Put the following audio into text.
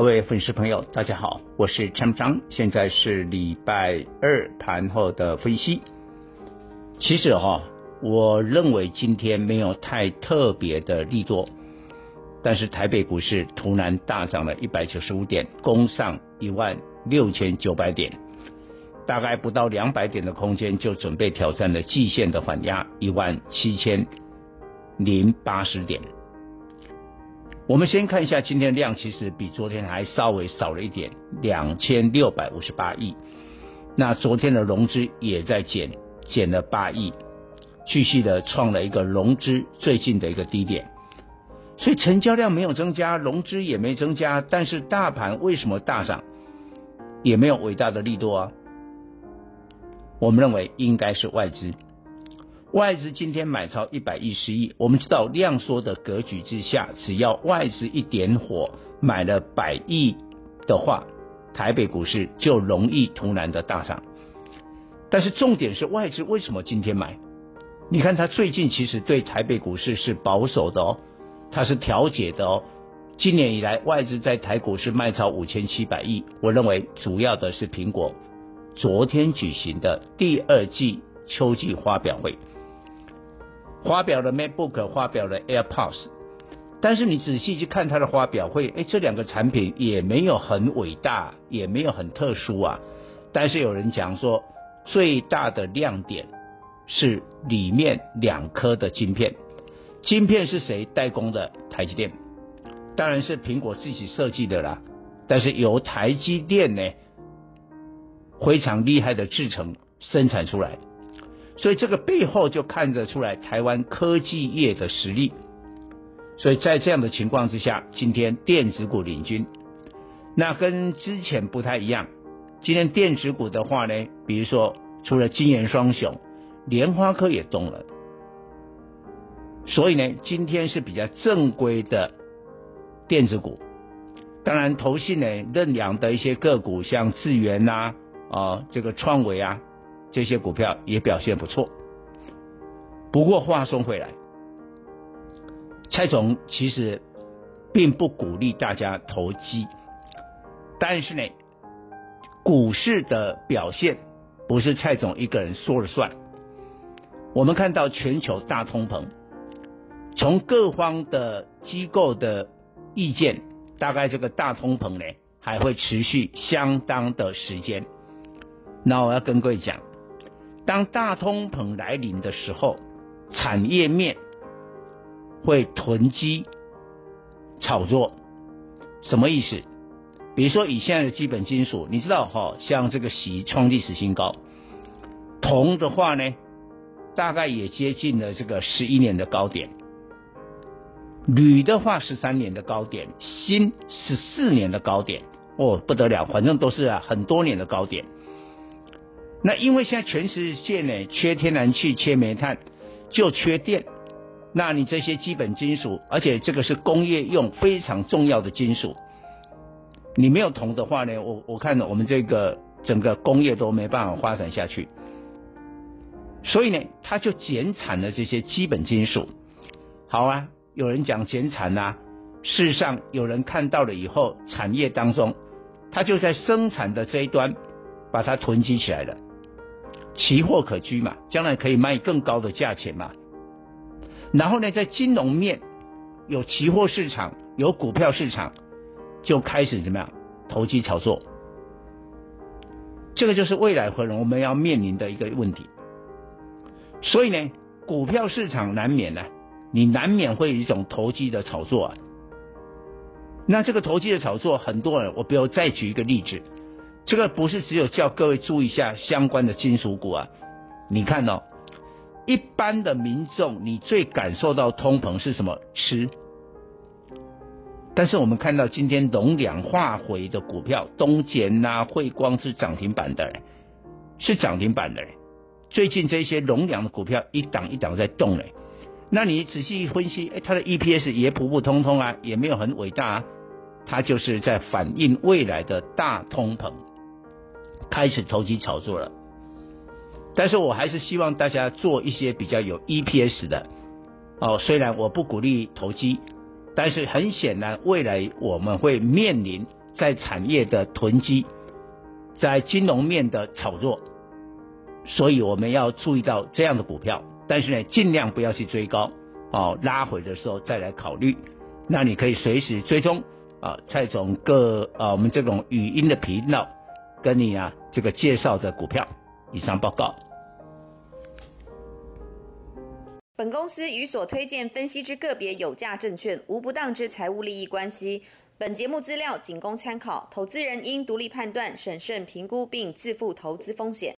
各位粉丝朋友，大家好，我是陈章，现在是礼拜二盘后的分析。其实哈，我认为今天没有太特别的利多，但是台北股市突然大涨了一百九十五点，攻上一万六千九百点，大概不到两百点的空间就准备挑战了季线的反压一万七千零八十点。我们先看一下今天量，其实比昨天还稍微少了一点，两千六百五十八亿。那昨天的融资也在减，减了八亿，继续的创了一个融资最近的一个低点。所以成交量没有增加，融资也没增加，但是大盘为什么大涨？也没有伟大的力度啊。我们认为应该是外资。外资今天买超一百一十亿，我们知道量缩的格局之下，只要外资一点火买了百亿的话，台北股市就容易突然的大涨。但是重点是外资为什么今天买？你看他最近其实对台北股市是保守的哦，他是调节的哦。今年以来外资在台股市卖超五千七百亿，我认为主要的是苹果昨天举行的第二季秋季发表会。发表了 MacBook，发表了 AirPods，但是你仔细去看它的发表会，哎，这两个产品也没有很伟大，也没有很特殊啊。但是有人讲说，最大的亮点是里面两颗的晶片，晶片是谁代工的？台积电，当然是苹果自己设计的啦。但是由台积电呢，非常厉害的制程生产出来。所以这个背后就看得出来台湾科技业的实力。所以在这样的情况之下，今天电子股领军，那跟之前不太一样。今天电子股的话呢，比如说除了晶圆双雄，联发科也动了。所以呢，今天是比较正规的电子股。当然，投信呢认养的一些个股，像智原呐，啊、这个创维啊。这些股票也表现不错，不过话说回来，蔡总其实并不鼓励大家投机，但是呢，股市的表现不是蔡总一个人说了算。我们看到全球大通膨，从各方的机构的意见，大概这个大通膨呢还会持续相当的时间。那我要跟各位讲。当大通膨来临的时候，产业面会囤积炒作，什么意思？比如说以现在的基本金属，你知道哈，像这个锡创历史新高，铜的话呢，大概也接近了这个十一年的高点，铝的话十三年的高点，锌十四年的高点，哦不得了，反正都是啊很多年的高点。那因为现在全世界呢，缺天然气、缺煤炭，就缺电。那你这些基本金属，而且这个是工业用非常重要的金属，你没有铜的话呢，我我看我们这个整个工业都没办法发展下去。所以呢，它就减产了这些基本金属。好啊，有人讲减产啊，事实上有人看到了以后，产业当中，它就在生产的这一端把它囤积起来了。期货可居嘛，将来可以卖更高的价钱嘛。然后呢，在金融面有期货市场，有股票市场，就开始怎么样投机炒作。这个就是未来可能我们要面临的一个问题。所以呢，股票市场难免呢、你难免会有一种投机的炒作啊。那这个投机的炒作，很多人，我比如再举一个例子。这个不是只有叫各位注意一下相关的金属股啊，你看哦，一般的民众你最感受到通膨是什么？吃。但是我们看到今天农粮化肥的股票，东碱呐、汇光是涨停板的，是涨停板的。最近这些农粮的股票一档一档在动嘞，那你仔细分析，哎，它的 EPS 也普普通通啊，也没有很伟大啊，它就是在反映未来的大通膨，开始投机炒作了。但是我还是希望大家做一些比较有 EPS 的哦，虽然我不鼓励投机，但是很显然未来我们会面临在产业的囤积，在金融面的炒作。所以我们要注意到这样的股票，但是呢，尽量不要去追高，哦，拉回的时候再来考虑。那你可以随时追踪啊，蔡总各啊，我们这种语音的频道跟你啊这个介绍的股票。以上报告。本公司与所推荐分析之个别有价证券无不当之财务利益关系。本节目资料仅供参考，投资人应独立判断、审慎评估并自负投资风险。